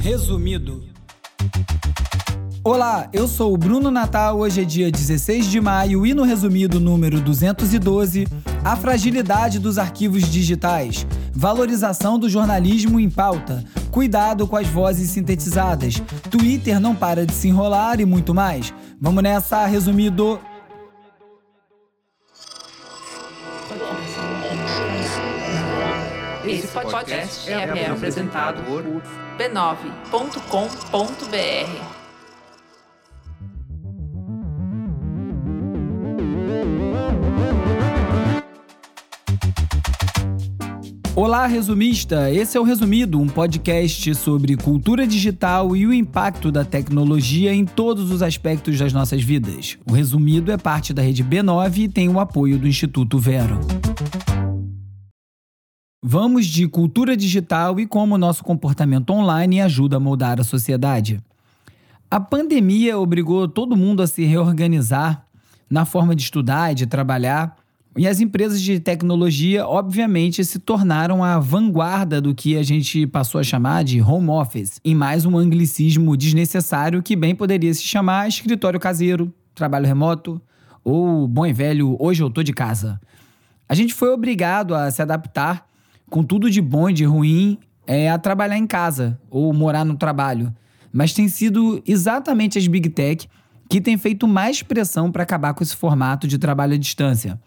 Resumido. Olá, eu sou o Bruno Natal. Hoje é dia 16 de maio e no resumido número 212, a fragilidade dos arquivos digitais, valorização do jornalismo em pauta, cuidado com as vozes sintetizadas, Twitter não para de se enrolar e muito mais. Vamos nessa, resumido. Esse podcast é, é apresentado por b9.com.br. Olá, resumista! Esse é o Resumido, um podcast sobre cultura digital e o impacto da tecnologia em todos os aspectos das nossas vidas. O Resumido é parte da rede B9 e tem o apoio do Instituto Vero. Vamos de cultura digital e como nosso comportamento online ajuda a moldar a sociedade. A pandemia obrigou todo mundo a se reorganizar na forma de estudar e de trabalhar e as empresas de tecnologia, obviamente, se tornaram a vanguarda do que a gente passou a chamar de home office, em mais um anglicismo desnecessário que bem poderia se chamar escritório caseiro, trabalho remoto ou bom e velho hoje eu tô de casa. A gente foi obrigado a se adaptar com tudo de bom e de ruim é, a trabalhar em casa ou morar no trabalho. Mas tem sido exatamente as Big Tech que têm feito mais pressão para acabar com esse formato de trabalho à distância.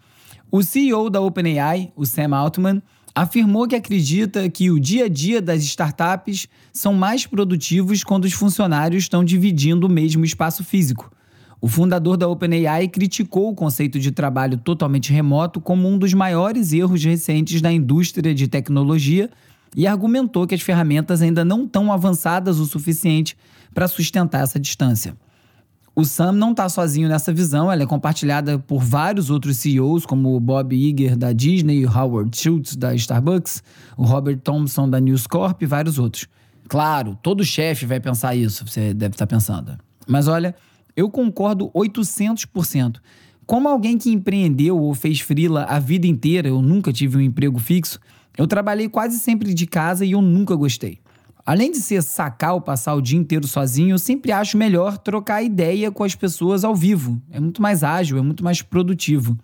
O CEO da OpenAI, o Sam Altman, afirmou que acredita que o dia a dia das startups são mais produtivos quando os funcionários estão dividindo o mesmo espaço físico. O fundador da OpenAI criticou o conceito de trabalho totalmente remoto como um dos maiores erros recentes da indústria de tecnologia e argumentou que as ferramentas ainda não estão avançadas o suficiente para sustentar essa distância. O Sam não está sozinho nessa visão, ela é compartilhada por vários outros CEOs, como o Bob Iger da Disney, o Howard Schultz da Starbucks, o Robert Thompson da News Corp e vários outros. Claro, todo chefe vai pensar isso, você deve estar tá pensando. Mas olha, eu concordo 800%. Como alguém que empreendeu ou fez frila a vida inteira, eu nunca tive um emprego fixo, eu trabalhei quase sempre de casa e eu nunca gostei. Além de ser sacar passar o dia inteiro sozinho, eu sempre acho melhor trocar ideia com as pessoas ao vivo. É muito mais ágil, é muito mais produtivo.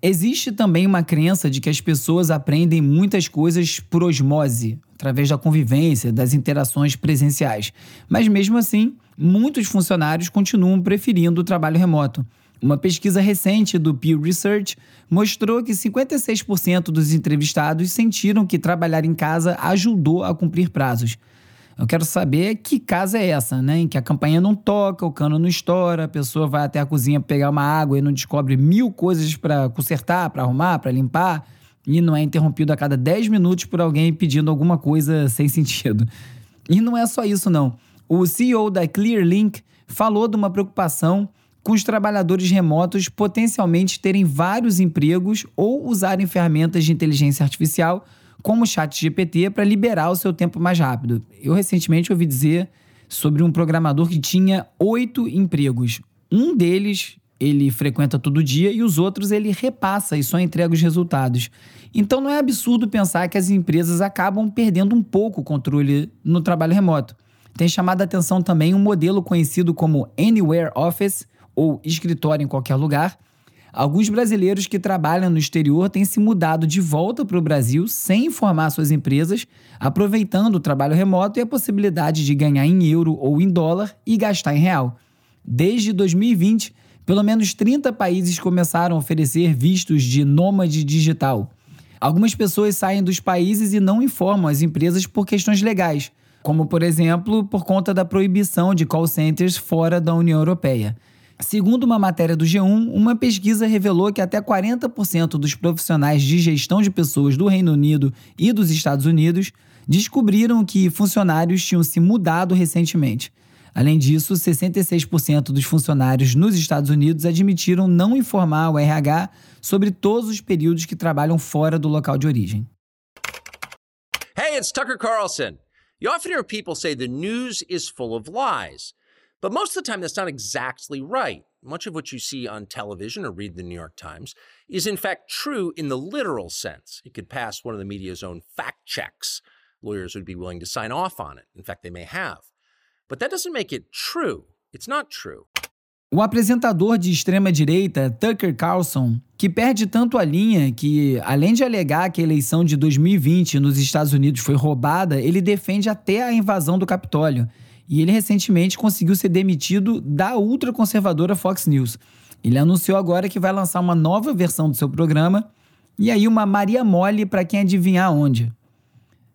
Existe também uma crença de que as pessoas aprendem muitas coisas por osmose, através da convivência, das interações presenciais. Mas mesmo assim, muitos funcionários continuam preferindo o trabalho remoto. Uma pesquisa recente do Pew Research mostrou que 56% dos entrevistados sentiram que trabalhar em casa ajudou a cumprir prazos. Eu quero saber que casa é essa, né? Em que a campainha não toca, o cano não estoura, a pessoa vai até a cozinha pegar uma água e não descobre mil coisas para consertar, para arrumar, para limpar, e não é interrompido a cada 10 minutos por alguém pedindo alguma coisa sem sentido. E não é só isso, não. O CEO da Clearlink falou de uma preocupação com os trabalhadores remotos potencialmente terem vários empregos ou usarem ferramentas de inteligência artificial como o chat GPT para liberar o seu tempo mais rápido. Eu recentemente ouvi dizer sobre um programador que tinha oito empregos. Um deles ele frequenta todo dia e os outros ele repassa e só entrega os resultados. Então não é absurdo pensar que as empresas acabam perdendo um pouco o controle no trabalho remoto. Tem chamado a atenção também um modelo conhecido como Anywhere Office, ou escritório em qualquer lugar, Alguns brasileiros que trabalham no exterior têm se mudado de volta para o Brasil sem informar suas empresas, aproveitando o trabalho remoto e a possibilidade de ganhar em euro ou em dólar e gastar em real. Desde 2020, pelo menos 30 países começaram a oferecer vistos de nômade digital. Algumas pessoas saem dos países e não informam as empresas por questões legais, como, por exemplo, por conta da proibição de call centers fora da União Europeia. Segundo uma matéria do G1, uma pesquisa revelou que até 40% dos profissionais de gestão de pessoas do Reino Unido e dos Estados Unidos descobriram que funcionários tinham se mudado recentemente. Além disso, 66% dos funcionários nos Estados Unidos admitiram não informar o RH sobre todos os períodos que trabalham fora do local de origem. Hey, it's Tucker Carlson. You often hear people say the news is full of lies. But most of the time, that's not exactly right. Much of what you see on television or read the New York Times is, in fact, true in the literal sense. It could pass one of the media's own fact checks. lawyers would be willing to sign off on it. In fact, they may have. But that doesn't make it true. It's not true. O apresentador de extrema-direita, Tucker Carlson, que perde tanto a linha que, além de alegar que a eleição de 2020 nos Estados Unidos foi roubada, ele defende até a invasão do Capitólio. E ele recentemente conseguiu ser demitido da ultraconservadora Fox News. Ele anunciou agora que vai lançar uma nova versão do seu programa e aí uma Maria Mole para quem adivinhar onde.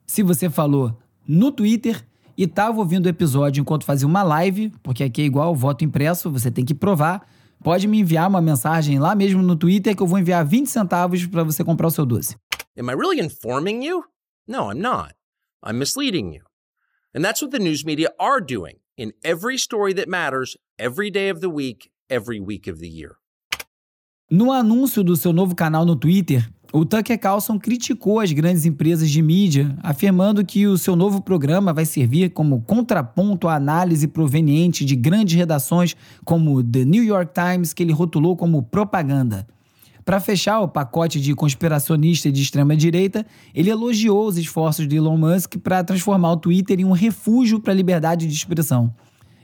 Se você falou no Twitter, e estava ouvindo o episódio enquanto fazia uma live, porque aqui é igual voto impresso, você tem que provar, pode me enviar uma mensagem lá mesmo no Twitter que eu vou enviar 20 centavos para você comprar o seu doce. Am I really informing you? No, I'm not. I'm misleading you. And that's what the news media are doing in every story that matters, every day of the week, every week of the year. No anúncio do seu novo canal no Twitter, o Tucker Carlson criticou as grandes empresas de mídia, afirmando que o seu novo programa vai servir como contraponto à análise proveniente de grandes redações como The New York Times, que ele rotulou como propaganda. Para fechar o pacote de conspiracionista de extrema-direita, ele elogiou os esforços de Elon Musk para transformar o Twitter em um refúgio para a liberdade de expressão.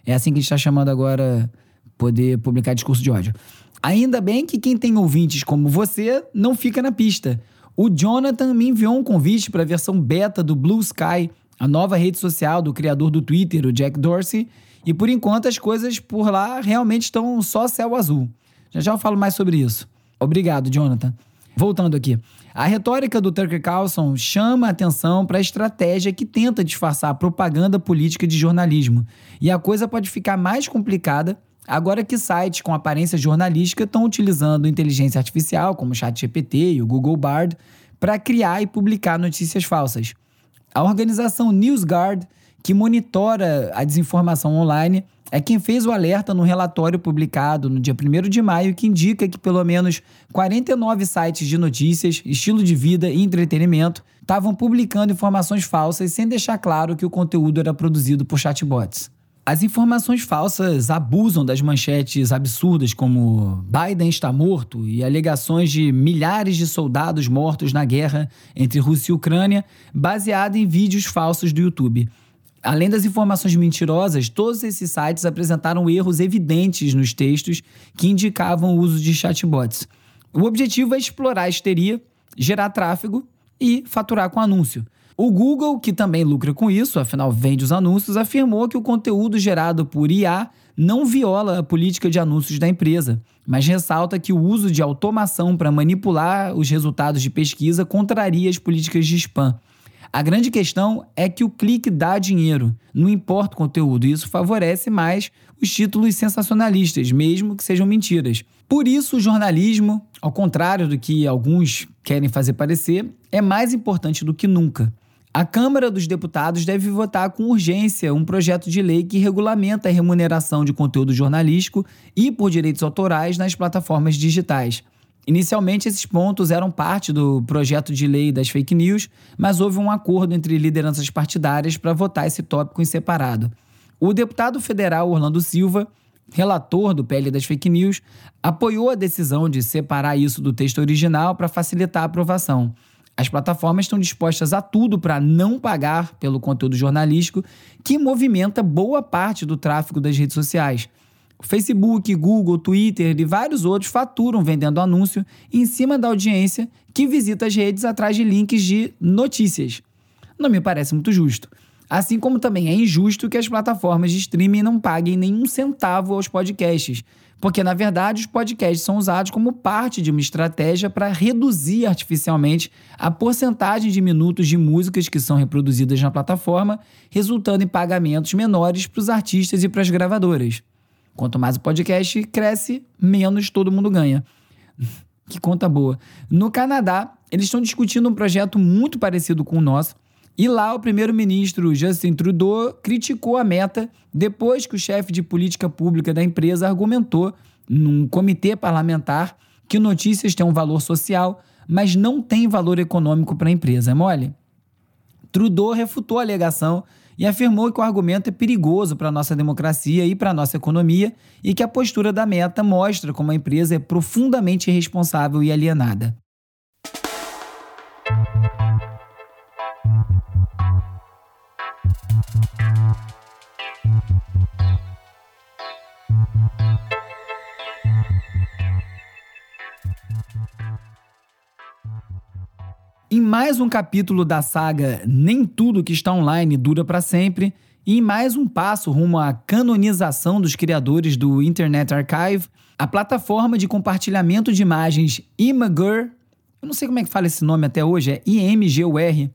É assim que a gente está chamando agora poder publicar discurso de ódio. Ainda bem que quem tem ouvintes como você não fica na pista. O Jonathan me enviou um convite para a versão beta do Blue Sky, a nova rede social do criador do Twitter, o Jack Dorsey, e por enquanto as coisas por lá realmente estão só céu azul. Já já eu falo mais sobre isso. Obrigado, Jonathan. Voltando aqui. A retórica do Tucker Carlson chama a atenção para a estratégia que tenta disfarçar a propaganda política de jornalismo. E a coisa pode ficar mais complicada Agora que sites com aparência jornalística estão utilizando inteligência artificial, como o ChatGPT e o Google Bard, para criar e publicar notícias falsas. A organização NewsGuard, que monitora a desinformação online, é quem fez o alerta no relatório publicado no dia 1 de maio, que indica que pelo menos 49 sites de notícias, estilo de vida e entretenimento estavam publicando informações falsas sem deixar claro que o conteúdo era produzido por chatbots. As informações falsas abusam das manchetes absurdas como Biden está morto e alegações de milhares de soldados mortos na guerra entre Rússia e Ucrânia, baseada em vídeos falsos do YouTube. Além das informações mentirosas, todos esses sites apresentaram erros evidentes nos textos que indicavam o uso de chatbots. O objetivo é explorar a histeria, gerar tráfego e faturar com anúncio. O Google, que também lucra com isso, afinal vende os anúncios, afirmou que o conteúdo gerado por IA não viola a política de anúncios da empresa, mas ressalta que o uso de automação para manipular os resultados de pesquisa contraria as políticas de spam. A grande questão é que o clique dá dinheiro, não importa o conteúdo, e isso favorece mais os títulos sensacionalistas, mesmo que sejam mentiras. Por isso, o jornalismo, ao contrário do que alguns querem fazer parecer, é mais importante do que nunca. A Câmara dos Deputados deve votar com urgência um projeto de lei que regulamenta a remuneração de conteúdo jornalístico e por direitos autorais nas plataformas digitais. Inicialmente, esses pontos eram parte do projeto de lei das fake news, mas houve um acordo entre lideranças partidárias para votar esse tópico em separado. O deputado federal Orlando Silva, relator do PL das fake news, apoiou a decisão de separar isso do texto original para facilitar a aprovação. As plataformas estão dispostas a tudo para não pagar pelo conteúdo jornalístico que movimenta boa parte do tráfego das redes sociais. O Facebook, Google, Twitter e vários outros faturam vendendo anúncio em cima da audiência que visita as redes atrás de links de notícias. Não me parece muito justo. Assim como também é injusto que as plataformas de streaming não paguem nenhum centavo aos podcasts, porque, na verdade, os podcasts são usados como parte de uma estratégia para reduzir artificialmente a porcentagem de minutos de músicas que são reproduzidas na plataforma, resultando em pagamentos menores para os artistas e para as gravadoras. Quanto mais o podcast cresce, menos todo mundo ganha. que conta boa. No Canadá, eles estão discutindo um projeto muito parecido com o nosso e lá o primeiro-ministro Justin Trudeau criticou a meta depois que o chefe de política pública da empresa argumentou num comitê parlamentar que notícias têm um valor social, mas não têm valor econômico para a empresa. É mole? Trudeau refutou a alegação e afirmou que o argumento é perigoso para a nossa democracia e para a nossa economia e que a postura da meta mostra como a empresa é profundamente irresponsável e alienada. Em mais um capítulo da saga Nem Tudo que está online dura para sempre, e em mais um passo rumo à canonização dos criadores do Internet Archive, a plataforma de compartilhamento de imagens Imgur, eu não sei como é que fala esse nome até hoje, é IMGUR,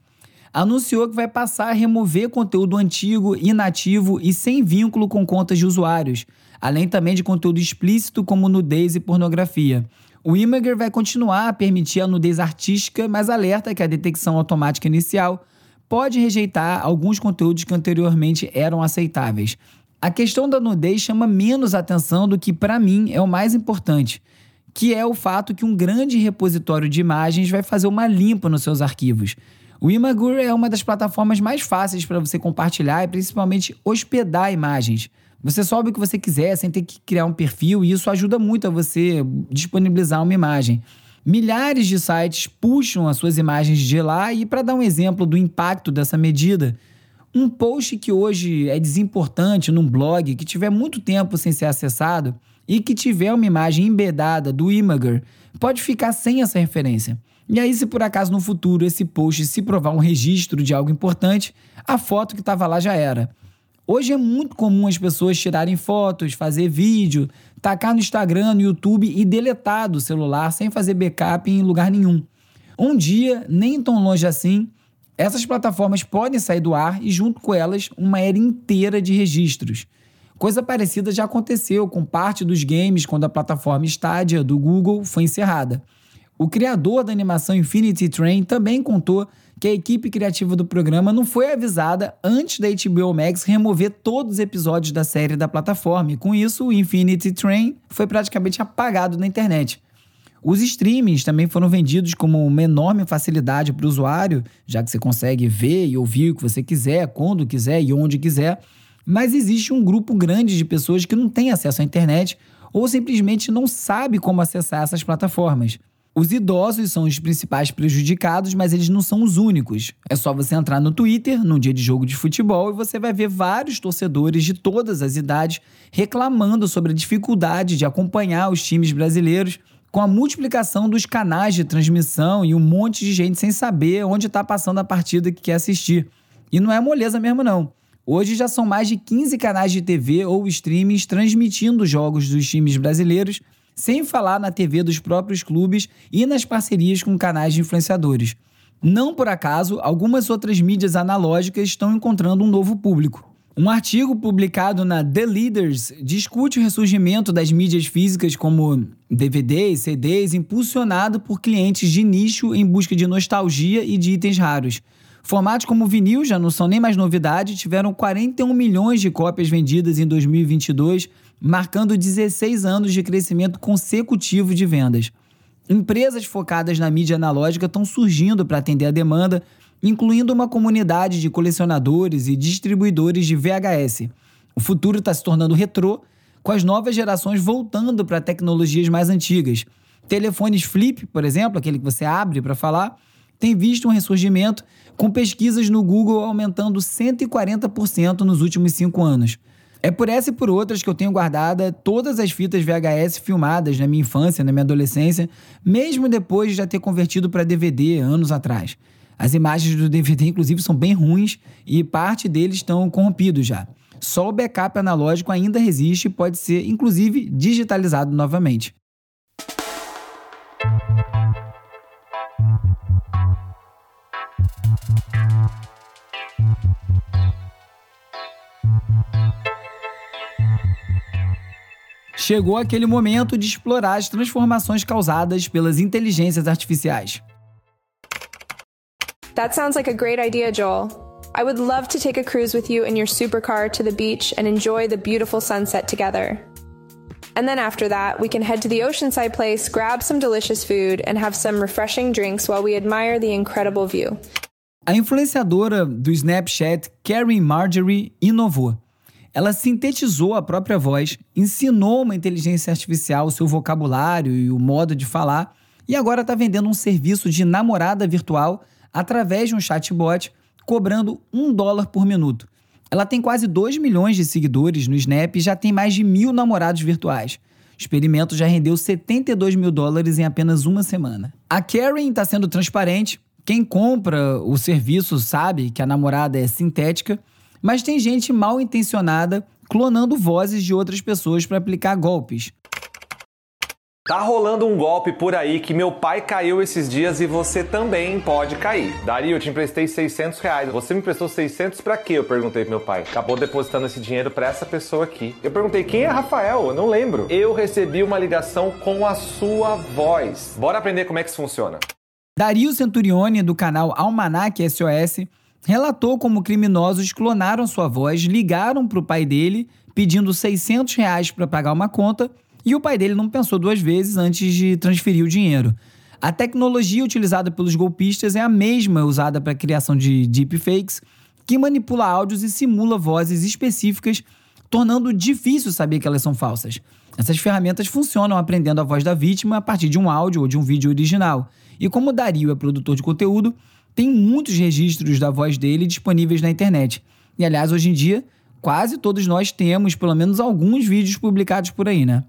anunciou que vai passar a remover conteúdo antigo, inativo e sem vínculo com contas de usuários, além também de conteúdo explícito como nudez e pornografia. O Imager vai continuar a permitir a nudez artística, mas alerta que a detecção automática inicial pode rejeitar alguns conteúdos que anteriormente eram aceitáveis. A questão da nudez chama menos atenção do que, para mim, é o mais importante, que é o fato que um grande repositório de imagens vai fazer uma limpa nos seus arquivos. O Imagur é uma das plataformas mais fáceis para você compartilhar e principalmente hospedar imagens. Você sobe o que você quiser sem ter que criar um perfil e isso ajuda muito a você disponibilizar uma imagem. Milhares de sites puxam as suas imagens de lá e para dar um exemplo do impacto dessa medida, um post que hoje é desimportante num blog que tiver muito tempo sem ser acessado e que tiver uma imagem embedada do Imager pode ficar sem essa referência. E aí, se por acaso no futuro esse post se provar um registro de algo importante, a foto que estava lá já era. Hoje é muito comum as pessoas tirarem fotos, fazer vídeo, tacar no Instagram, no YouTube e deletar do celular sem fazer backup em lugar nenhum. Um dia, nem tão longe assim, essas plataformas podem sair do ar e, junto com elas, uma era inteira de registros. Coisa parecida já aconteceu com parte dos games quando a plataforma Stadia do Google foi encerrada. O criador da animação Infinity Train também contou que a equipe criativa do programa não foi avisada antes da HBO Max remover todos os episódios da série da plataforma, e com isso o Infinity Train foi praticamente apagado na internet. Os streamings também foram vendidos como uma enorme facilidade para o usuário, já que você consegue ver e ouvir o que você quiser, quando quiser e onde quiser. Mas existe um grupo grande de pessoas que não tem acesso à internet ou simplesmente não sabe como acessar essas plataformas. Os idosos são os principais prejudicados, mas eles não são os únicos. É só você entrar no Twitter, num dia de jogo de futebol, e você vai ver vários torcedores de todas as idades reclamando sobre a dificuldade de acompanhar os times brasileiros com a multiplicação dos canais de transmissão e um monte de gente sem saber onde está passando a partida que quer assistir. E não é moleza mesmo, não. Hoje já são mais de 15 canais de TV ou streamings transmitindo jogos dos times brasileiros sem falar na TV dos próprios clubes e nas parcerias com canais de influenciadores. Não por acaso, algumas outras mídias analógicas estão encontrando um novo público. Um artigo publicado na The Leaders discute o ressurgimento das mídias físicas como DVDs, CDs, impulsionado por clientes de nicho em busca de nostalgia e de itens raros. Formatos como vinil já não são nem mais novidade, tiveram 41 milhões de cópias vendidas em 2022, marcando 16 anos de crescimento consecutivo de vendas. Empresas focadas na mídia analógica estão surgindo para atender a demanda, incluindo uma comunidade de colecionadores e distribuidores de VHS. O futuro está se tornando retrô, com as novas gerações voltando para tecnologias mais antigas. Telefones flip, por exemplo, aquele que você abre para falar, tem visto um ressurgimento, com pesquisas no Google aumentando 140% nos últimos cinco anos. É por essa e por outras que eu tenho guardada todas as fitas VHS filmadas na minha infância, na minha adolescência, mesmo depois de já ter convertido para DVD anos atrás. As imagens do DVD, inclusive, são bem ruins e parte deles estão corrompidos já. Só o backup analógico ainda resiste e pode ser, inclusive, digitalizado novamente. chegou aquele momento de explorar as transformações causadas pelas inteligências artificiais. That sounds like a great idea, Joel. I would love to take a cruise with you in your supercar to the beach and enjoy the beautiful sunset together. And then after that, we can head to the oceanside place, grab some delicious food, and have some refreshing drinks while we admire the incredible view. A influenciadora do Snapchat, Karen Marjorie, inovou. Ela sintetizou a própria voz, ensinou uma inteligência artificial o seu vocabulário e o modo de falar, e agora está vendendo um serviço de namorada virtual através de um chatbot, cobrando um dólar por minuto. Ela tem quase 2 milhões de seguidores no Snap e já tem mais de mil namorados virtuais. O experimento já rendeu 72 mil dólares em apenas uma semana. A Karen está sendo transparente. Quem compra o serviço sabe que a namorada é sintética, mas tem gente mal intencionada clonando vozes de outras pessoas para aplicar golpes. Tá rolando um golpe por aí que meu pai caiu esses dias e você também pode cair. Dario, eu te emprestei 600 reais. Você me emprestou 600 para quê? Eu perguntei pro meu pai. Acabou depositando esse dinheiro para essa pessoa aqui. Eu perguntei quem é Rafael? Eu não lembro. Eu recebi uma ligação com a sua voz. Bora aprender como é que isso funciona. Dario Centurione, do canal Almanac SOS, relatou como criminosos clonaram sua voz, ligaram pro pai dele pedindo 600 reais para pagar uma conta e o pai dele não pensou duas vezes antes de transferir o dinheiro. A tecnologia utilizada pelos golpistas é a mesma usada para a criação de deepfakes, que manipula áudios e simula vozes específicas, tornando difícil saber que elas são falsas. Essas ferramentas funcionam aprendendo a voz da vítima a partir de um áudio ou de um vídeo original. E como Dario é produtor de conteúdo, tem muitos registros da voz dele disponíveis na internet. E aliás, hoje em dia, quase todos nós temos pelo menos alguns vídeos publicados por aí, né?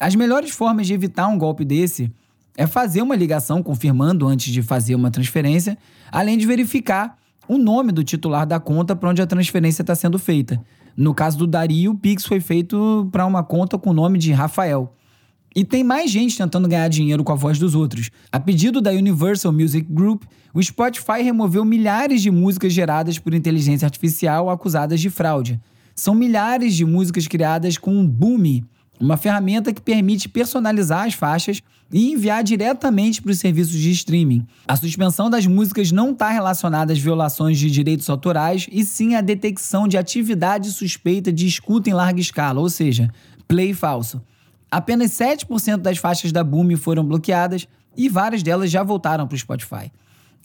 As melhores formas de evitar um golpe desse é fazer uma ligação confirmando antes de fazer uma transferência, além de verificar o nome do titular da conta para onde a transferência está sendo feita. No caso do Dario, o Pix foi feito para uma conta com o nome de Rafael. E tem mais gente tentando ganhar dinheiro com a voz dos outros. A pedido da Universal Music Group, o Spotify removeu milhares de músicas geradas por inteligência artificial acusadas de fraude. São milhares de músicas criadas com um boom uma ferramenta que permite personalizar as faixas e enviar diretamente para os serviços de streaming. A suspensão das músicas não está relacionada às violações de direitos autorais, e sim à detecção de atividade suspeita de escuta em larga escala, ou seja, play falso. Apenas 7% das faixas da Boom foram bloqueadas e várias delas já voltaram para o Spotify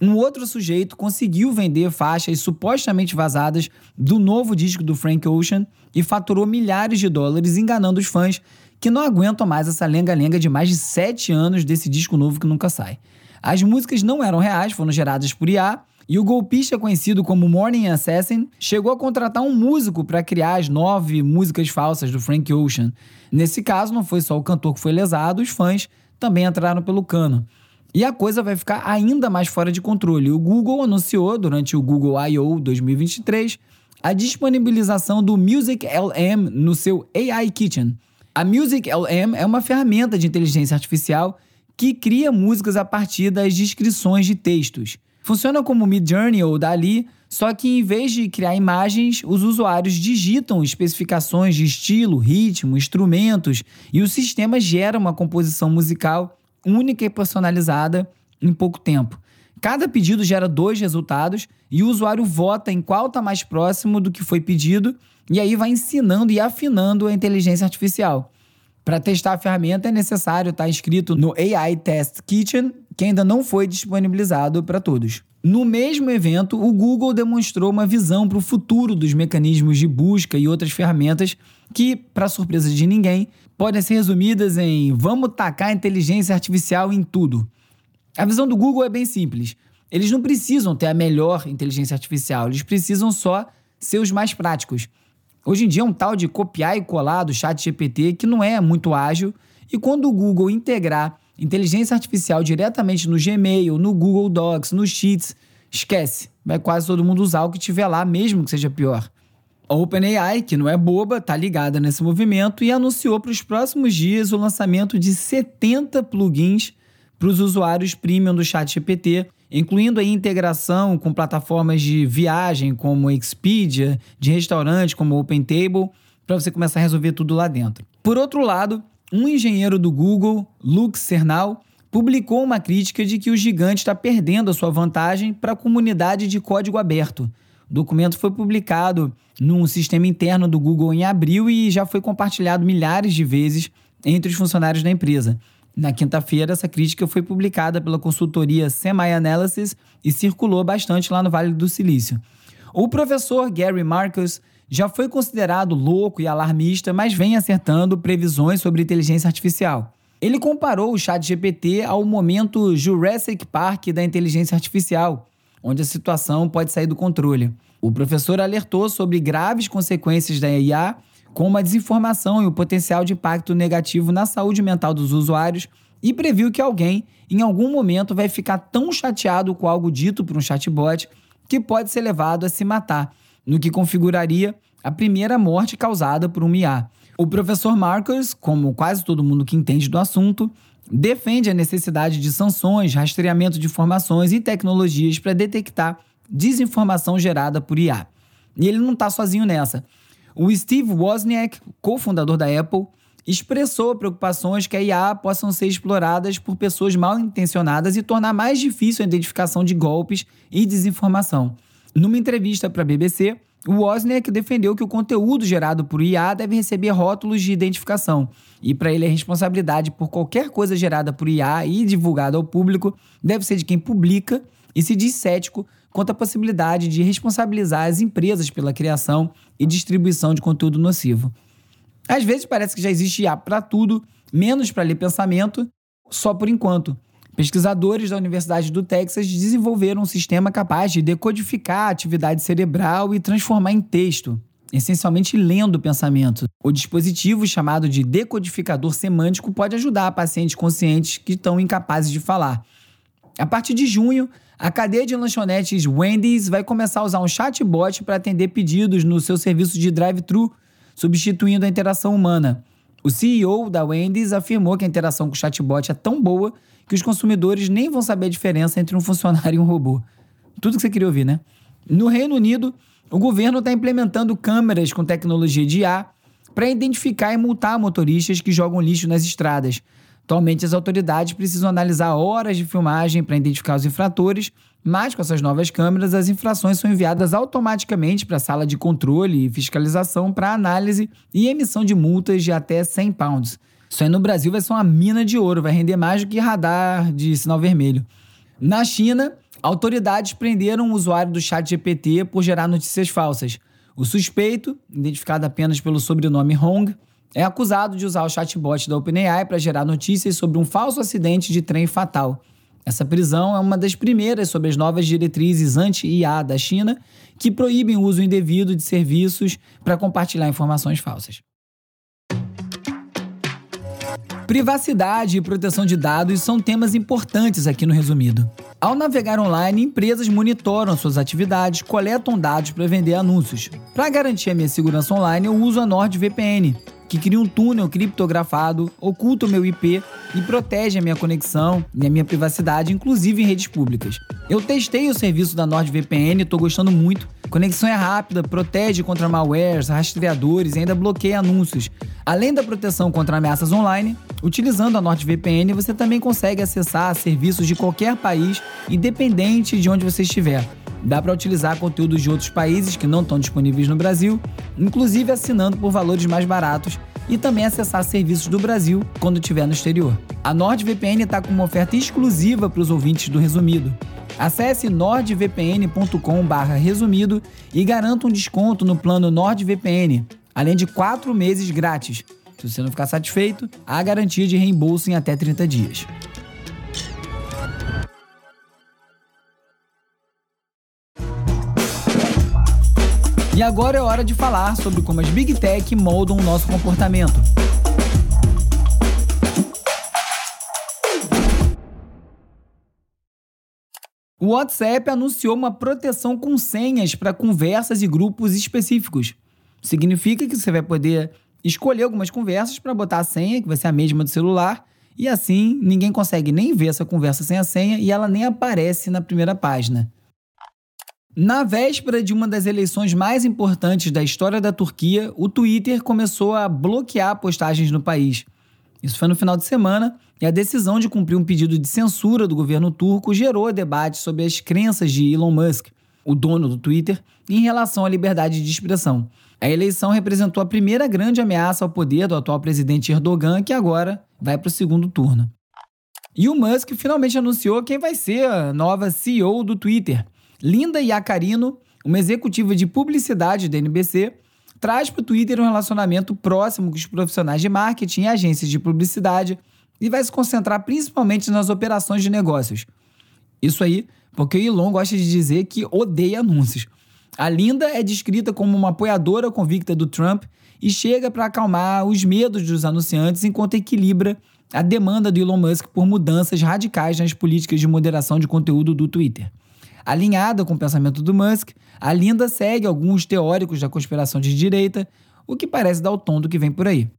um outro sujeito conseguiu vender faixas supostamente vazadas do novo disco do Frank Ocean e faturou milhares de dólares enganando os fãs que não aguentam mais essa lenga-lenga de mais de sete anos desse disco novo que nunca sai. As músicas não eram reais, foram geradas por IA, e o golpista conhecido como Morning Assassin chegou a contratar um músico para criar as nove músicas falsas do Frank Ocean. Nesse caso, não foi só o cantor que foi lesado, os fãs também entraram pelo cano. E a coisa vai ficar ainda mais fora de controle. O Google anunciou durante o Google I.O. 2023 a disponibilização do Music LM no seu AI Kitchen. A Music LM é uma ferramenta de inteligência artificial que cria músicas a partir das descrições de textos. Funciona como Midjourney ou Dali, só que em vez de criar imagens, os usuários digitam especificações de estilo, ritmo, instrumentos e o sistema gera uma composição musical única e personalizada em pouco tempo. Cada pedido gera dois resultados e o usuário vota em qual está mais próximo do que foi pedido e aí vai ensinando e afinando a inteligência artificial. Para testar a ferramenta é necessário estar tá inscrito no AI Test Kitchen, que ainda não foi disponibilizado para todos. No mesmo evento, o Google demonstrou uma visão para o futuro dos mecanismos de busca e outras ferramentas que, para surpresa de ninguém, podem ser resumidas em vamos tacar inteligência artificial em tudo. A visão do Google é bem simples. Eles não precisam ter a melhor inteligência artificial, eles precisam só ser os mais práticos. Hoje em dia é um tal de copiar e colar do chat GPT que não é muito ágil, e quando o Google integrar inteligência artificial diretamente no Gmail, no Google Docs, no Sheets, esquece. Vai quase todo mundo usar o que tiver lá, mesmo que seja pior. A OpenAI, que não é boba, está ligada nesse movimento e anunciou para os próximos dias o lançamento de 70 plugins para os usuários premium do ChatGPT, incluindo a integração com plataformas de viagem como Expedia, de restaurante como OpenTable, para você começar a resolver tudo lá dentro. Por outro lado, um engenheiro do Google, Luke Cernal, publicou uma crítica de que o gigante está perdendo a sua vantagem para a comunidade de código aberto o documento foi publicado num sistema interno do Google em abril e já foi compartilhado milhares de vezes entre os funcionários da empresa. Na quinta-feira, essa crítica foi publicada pela consultoria Semi-Analysis e circulou bastante lá no Vale do Silício. O professor Gary Marcus já foi considerado louco e alarmista, mas vem acertando previsões sobre inteligência artificial. Ele comparou o chat GPT ao momento Jurassic Park da inteligência artificial, onde a situação pode sair do controle. O professor alertou sobre graves consequências da IA, como a desinformação e o potencial de impacto negativo na saúde mental dos usuários, e previu que alguém, em algum momento, vai ficar tão chateado com algo dito por um chatbot que pode ser levado a se matar, no que configuraria a primeira morte causada por um IA. O professor Marcus, como quase todo mundo que entende do assunto, defende a necessidade de sanções, rastreamento de informações e tecnologias para detectar desinformação gerada por IA. E ele não está sozinho nessa. O Steve Wozniak, cofundador da Apple, expressou preocupações que a IA possam ser exploradas por pessoas mal intencionadas e tornar mais difícil a identificação de golpes e desinformação. Numa entrevista para a BBC, o Wozniak defendeu que o conteúdo gerado por IA deve receber rótulos de identificação, e para ele a responsabilidade por qualquer coisa gerada por IA e divulgada ao público deve ser de quem publica e se diz cético quanto à possibilidade de responsabilizar as empresas pela criação e distribuição de conteúdo nocivo. Às vezes parece que já existe IA para tudo, menos para ler pensamento, só por enquanto. Pesquisadores da Universidade do Texas desenvolveram um sistema capaz de decodificar a atividade cerebral e transformar em texto, essencialmente lendo o pensamento. O dispositivo, chamado de decodificador semântico, pode ajudar pacientes conscientes que estão incapazes de falar. A partir de junho, a cadeia de lanchonetes Wendy's vai começar a usar um chatbot para atender pedidos no seu serviço de drive-thru, substituindo a interação humana. O CEO da Wendy's afirmou que a interação com o chatbot é tão boa que os consumidores nem vão saber a diferença entre um funcionário e um robô. Tudo que você queria ouvir, né? No Reino Unido, o governo está implementando câmeras com tecnologia de IA para identificar e multar motoristas que jogam lixo nas estradas. Atualmente, as autoridades precisam analisar horas de filmagem para identificar os infratores, mas com essas novas câmeras, as infrações são enviadas automaticamente para a sala de controle e fiscalização para análise e emissão de multas de até 100 pounds. Isso aí no Brasil vai ser uma mina de ouro, vai render mais do que radar de sinal vermelho. Na China, autoridades prenderam um usuário do chat GPT por gerar notícias falsas. O suspeito, identificado apenas pelo sobrenome Hong, é acusado de usar o chatbot da OpenAI para gerar notícias sobre um falso acidente de trem fatal. Essa prisão é uma das primeiras sobre as novas diretrizes anti-IA da China, que proíbem o uso indevido de serviços para compartilhar informações falsas. Privacidade e proteção de dados são temas importantes aqui no resumido. Ao navegar online, empresas monitoram suas atividades, coletam dados para vender anúncios. Para garantir a minha segurança online, eu uso a NordVPN, que cria um túnel criptografado, oculta o meu IP e protege a minha conexão e a minha privacidade, inclusive em redes públicas. Eu testei o serviço da NordVPN, estou gostando muito. Conexão é rápida, protege contra malwares, rastreadores e ainda bloqueia anúncios. Além da proteção contra ameaças online, utilizando a NordVPN você também consegue acessar serviços de qualquer país, independente de onde você estiver. Dá para utilizar conteúdos de outros países que não estão disponíveis no Brasil, inclusive assinando por valores mais baratos e também acessar serviços do Brasil quando estiver no exterior. A NordVPN está com uma oferta exclusiva para os ouvintes do Resumido. Acesse nordvpn.com/resumido e garanta um desconto no plano NordVPN, além de 4 meses grátis. Se você não ficar satisfeito, há garantia de reembolso em até 30 dias. E agora é hora de falar sobre como as Big Tech moldam o nosso comportamento. O WhatsApp anunciou uma proteção com senhas para conversas e grupos específicos. Significa que você vai poder escolher algumas conversas para botar a senha, que vai ser a mesma do celular, e assim ninguém consegue nem ver essa conversa sem a senha e ela nem aparece na primeira página. Na véspera de uma das eleições mais importantes da história da Turquia, o Twitter começou a bloquear postagens no país. Isso foi no final de semana e a decisão de cumprir um pedido de censura do governo turco gerou debate sobre as crenças de Elon Musk, o dono do Twitter, em relação à liberdade de expressão. A eleição representou a primeira grande ameaça ao poder do atual presidente Erdogan, que agora vai para o segundo turno. E o Musk finalmente anunciou quem vai ser a nova CEO do Twitter. Linda Iacarino, uma executiva de publicidade da NBC, traz para o Twitter um relacionamento próximo com os profissionais de marketing e agências de publicidade e vai se concentrar principalmente nas operações de negócios. Isso aí porque o Elon gosta de dizer que odeia anúncios. A Linda é descrita como uma apoiadora convicta do Trump e chega para acalmar os medos dos anunciantes enquanto equilibra a demanda do Elon Musk por mudanças radicais nas políticas de moderação de conteúdo do Twitter. Alinhada com o pensamento do Musk, a Linda segue alguns teóricos da conspiração de direita, o que parece dar o tom do que vem por aí.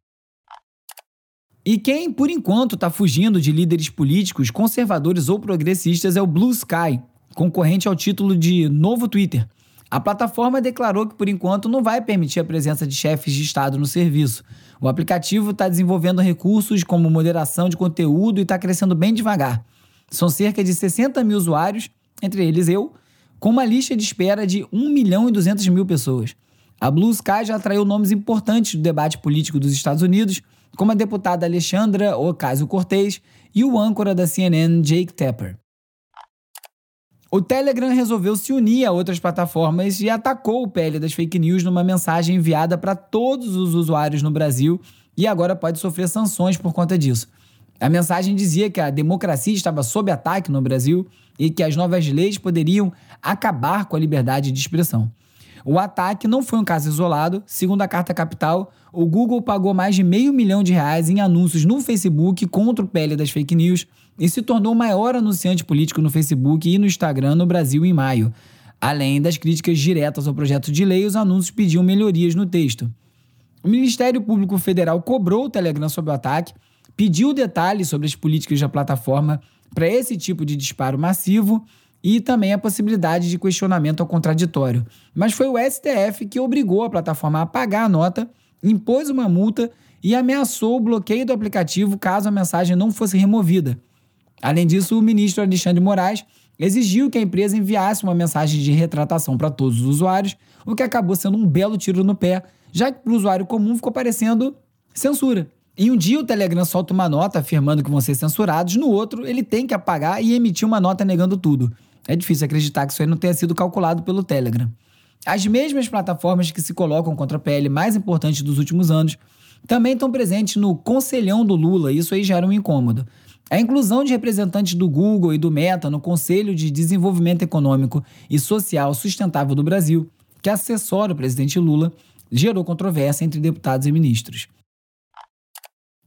E quem, por enquanto, está fugindo de líderes políticos, conservadores ou progressistas é o Blue Sky, concorrente ao título de novo Twitter. A plataforma declarou que, por enquanto, não vai permitir a presença de chefes de Estado no serviço. O aplicativo está desenvolvendo recursos como moderação de conteúdo e está crescendo bem devagar. São cerca de 60 mil usuários, entre eles eu, com uma lista de espera de 1 milhão e 200 mil pessoas. A Blue Sky já atraiu nomes importantes do debate político dos Estados Unidos, como a deputada Alexandra Ocasio-Cortez e o âncora da CNN Jake Tapper. O Telegram resolveu se unir a outras plataformas e atacou o PL das fake news numa mensagem enviada para todos os usuários no Brasil e agora pode sofrer sanções por conta disso. A mensagem dizia que a democracia estava sob ataque no Brasil e que as novas leis poderiam acabar com a liberdade de expressão. O ataque não foi um caso isolado. Segundo a Carta Capital, o Google pagou mais de meio milhão de reais em anúncios no Facebook contra o PL das fake news e se tornou o maior anunciante político no Facebook e no Instagram no Brasil em maio. Além das críticas diretas ao projeto de lei, os anúncios pediam melhorias no texto. O Ministério Público Federal cobrou o Telegram sobre o ataque, pediu detalhes sobre as políticas da plataforma para esse tipo de disparo massivo e também a possibilidade de questionamento ao contraditório. Mas foi o STF que obrigou a plataforma a pagar a nota, impôs uma multa e ameaçou o bloqueio do aplicativo caso a mensagem não fosse removida. Além disso, o ministro Alexandre Moraes exigiu que a empresa enviasse uma mensagem de retratação para todos os usuários, o que acabou sendo um belo tiro no pé, já que para o usuário comum ficou parecendo censura. Em um dia, o Telegram solta uma nota afirmando que vão ser censurados, no outro, ele tem que apagar e emitir uma nota negando tudo. É difícil acreditar que isso aí não tenha sido calculado pelo Telegram. As mesmas plataformas que se colocam contra a PL mais importante dos últimos anos também estão presentes no conselhão do Lula, e isso aí gera um incômodo. A inclusão de representantes do Google e do Meta no Conselho de Desenvolvimento Econômico e Social Sustentável do Brasil, que assessora o presidente Lula, gerou controvérsia entre deputados e ministros.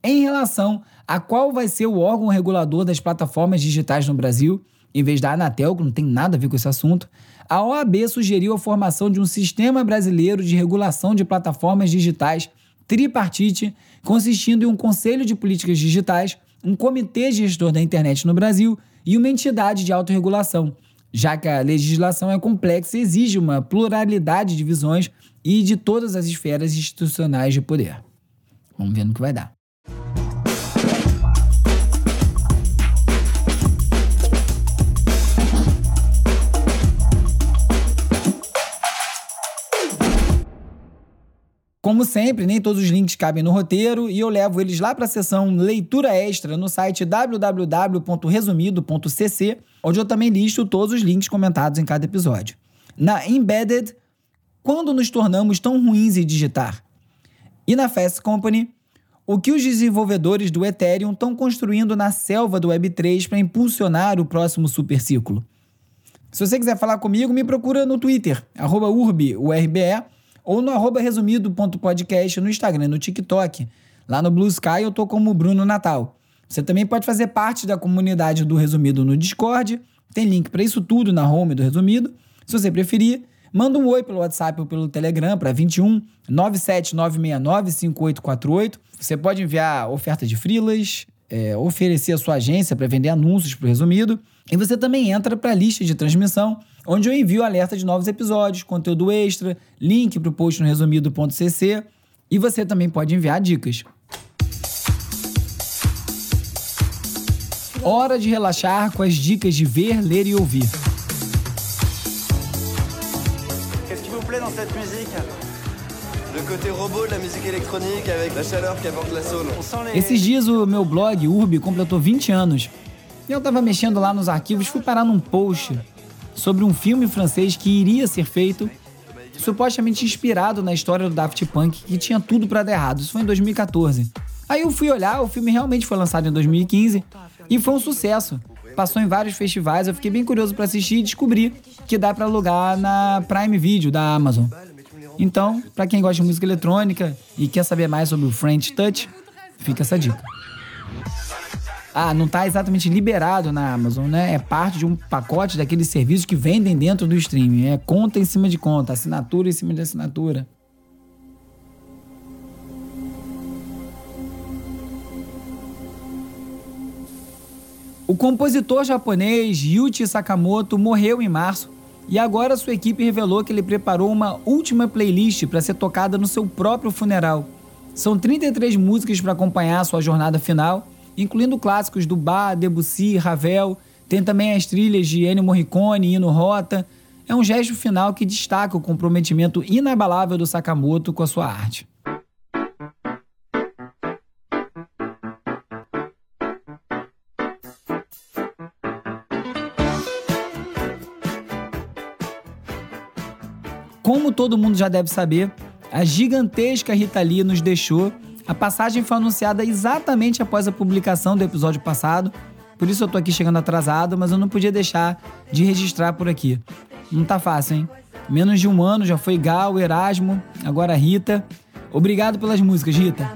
Em relação a qual vai ser o órgão regulador das plataformas digitais no Brasil, em vez da Anatel, que não tem nada a ver com esse assunto, a OAB sugeriu a formação de um sistema brasileiro de regulação de plataformas digitais tripartite, consistindo em um conselho de políticas digitais, um comitê gestor da internet no Brasil e uma entidade de autorregulação, já que a legislação é complexa e exige uma pluralidade de visões e de todas as esferas institucionais de poder. Vamos ver no que vai dar. Como sempre, nem todos os links cabem no roteiro e eu levo eles lá para a seção leitura extra no site www.resumido.cc, onde eu também listo todos os links comentados em cada episódio. Na Embedded, quando nos tornamos tão ruins em digitar? E na Fast Company, o que os desenvolvedores do Ethereum estão construindo na selva do Web3 para impulsionar o próximo superciclo? Se você quiser falar comigo, me procura no Twitter, URBE, ou no arroba resumido.podcast no Instagram no TikTok. Lá no Blue Sky eu tô como Bruno Natal. Você também pode fazer parte da comunidade do Resumido no Discord. Tem link para isso tudo na home do Resumido. Se você preferir, manda um oi pelo WhatsApp ou pelo Telegram para 21 97969 5848. Você pode enviar oferta de frilas, é, oferecer a sua agência para vender anúncios para o Resumido. E você também entra para a lista de transmissão, onde eu envio alerta de novos episódios, conteúdo extra, link para o post no resumido.cc e você também pode enviar dicas. Hora de relaxar com as dicas de ver, ler e ouvir. Qu'est-ce qui vous plaît dans cette musique Le côté robot de la musique électronique avec la chaleur qui apporte la saune. Esses dias o meu blog Urbi completou 20 anos e eu estava mexendo lá nos arquivos, fui parar num post sobre um filme francês que iria ser feito, supostamente inspirado na história do Daft Punk, que tinha tudo para dar errado. Isso foi em 2014. Aí eu fui olhar, o filme realmente foi lançado em 2015 e foi um sucesso. passou em vários festivais. Eu fiquei bem curioso para assistir e descobri que dá para alugar na Prime Video da Amazon. Então, para quem gosta de música eletrônica e quer saber mais sobre o French Touch, fica essa dica. Ah, não está exatamente liberado na Amazon, né? É parte de um pacote daqueles serviços que vendem dentro do streaming. É conta em cima de conta, assinatura em cima de assinatura. O compositor japonês Yuichi Sakamoto morreu em março e agora sua equipe revelou que ele preparou uma última playlist para ser tocada no seu próprio funeral. São 33 músicas para acompanhar sua jornada final, incluindo clássicos do Bach, Debussy, Ravel, tem também as trilhas de Ennio Morricone, Ino Rota. É um gesto final que destaca o comprometimento inabalável do Sakamoto com a sua arte. Como todo mundo já deve saber, a gigantesca Rita Lee nos deixou. A passagem foi anunciada exatamente após a publicação do episódio passado, por isso eu tô aqui chegando atrasado, mas eu não podia deixar de registrar por aqui. Não tá fácil, hein? Menos de um ano já foi Gal, Erasmo, agora Rita. Obrigado pelas músicas, Rita.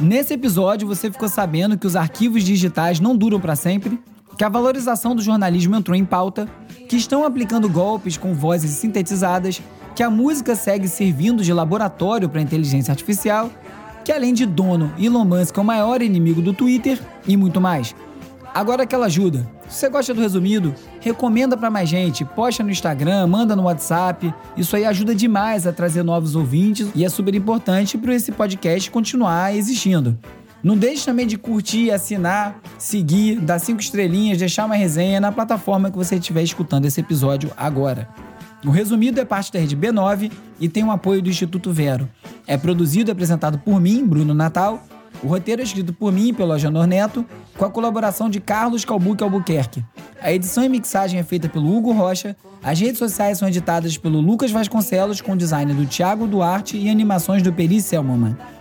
Nesse episódio, você ficou sabendo que os arquivos digitais não duram para sempre, que a valorização do jornalismo entrou em pauta, que estão aplicando golpes com vozes sintetizadas, que a música segue servindo de laboratório para inteligência artificial, que além de dono, Elon Musk é o maior inimigo do Twitter e muito mais. Agora aquela ajuda. Se você gosta do resumido, recomenda para mais gente, posta no Instagram, manda no WhatsApp. Isso aí ajuda demais a trazer novos ouvintes e é super importante para esse podcast continuar existindo. Não deixe também de curtir, assinar, seguir, dar cinco estrelinhas, deixar uma resenha na plataforma que você estiver escutando esse episódio agora. O resumido é parte da rede B9 e tem o apoio do Instituto Vero. É produzido e apresentado por mim, Bruno Natal o roteiro é escrito por mim e pelo Agenor Neto, com a colaboração de Carlos Calbuque Albuquerque. A edição e mixagem é feita pelo Hugo Rocha, as redes sociais são editadas pelo Lucas Vasconcelos, com design do Thiago Duarte e animações do Peri Selmanman.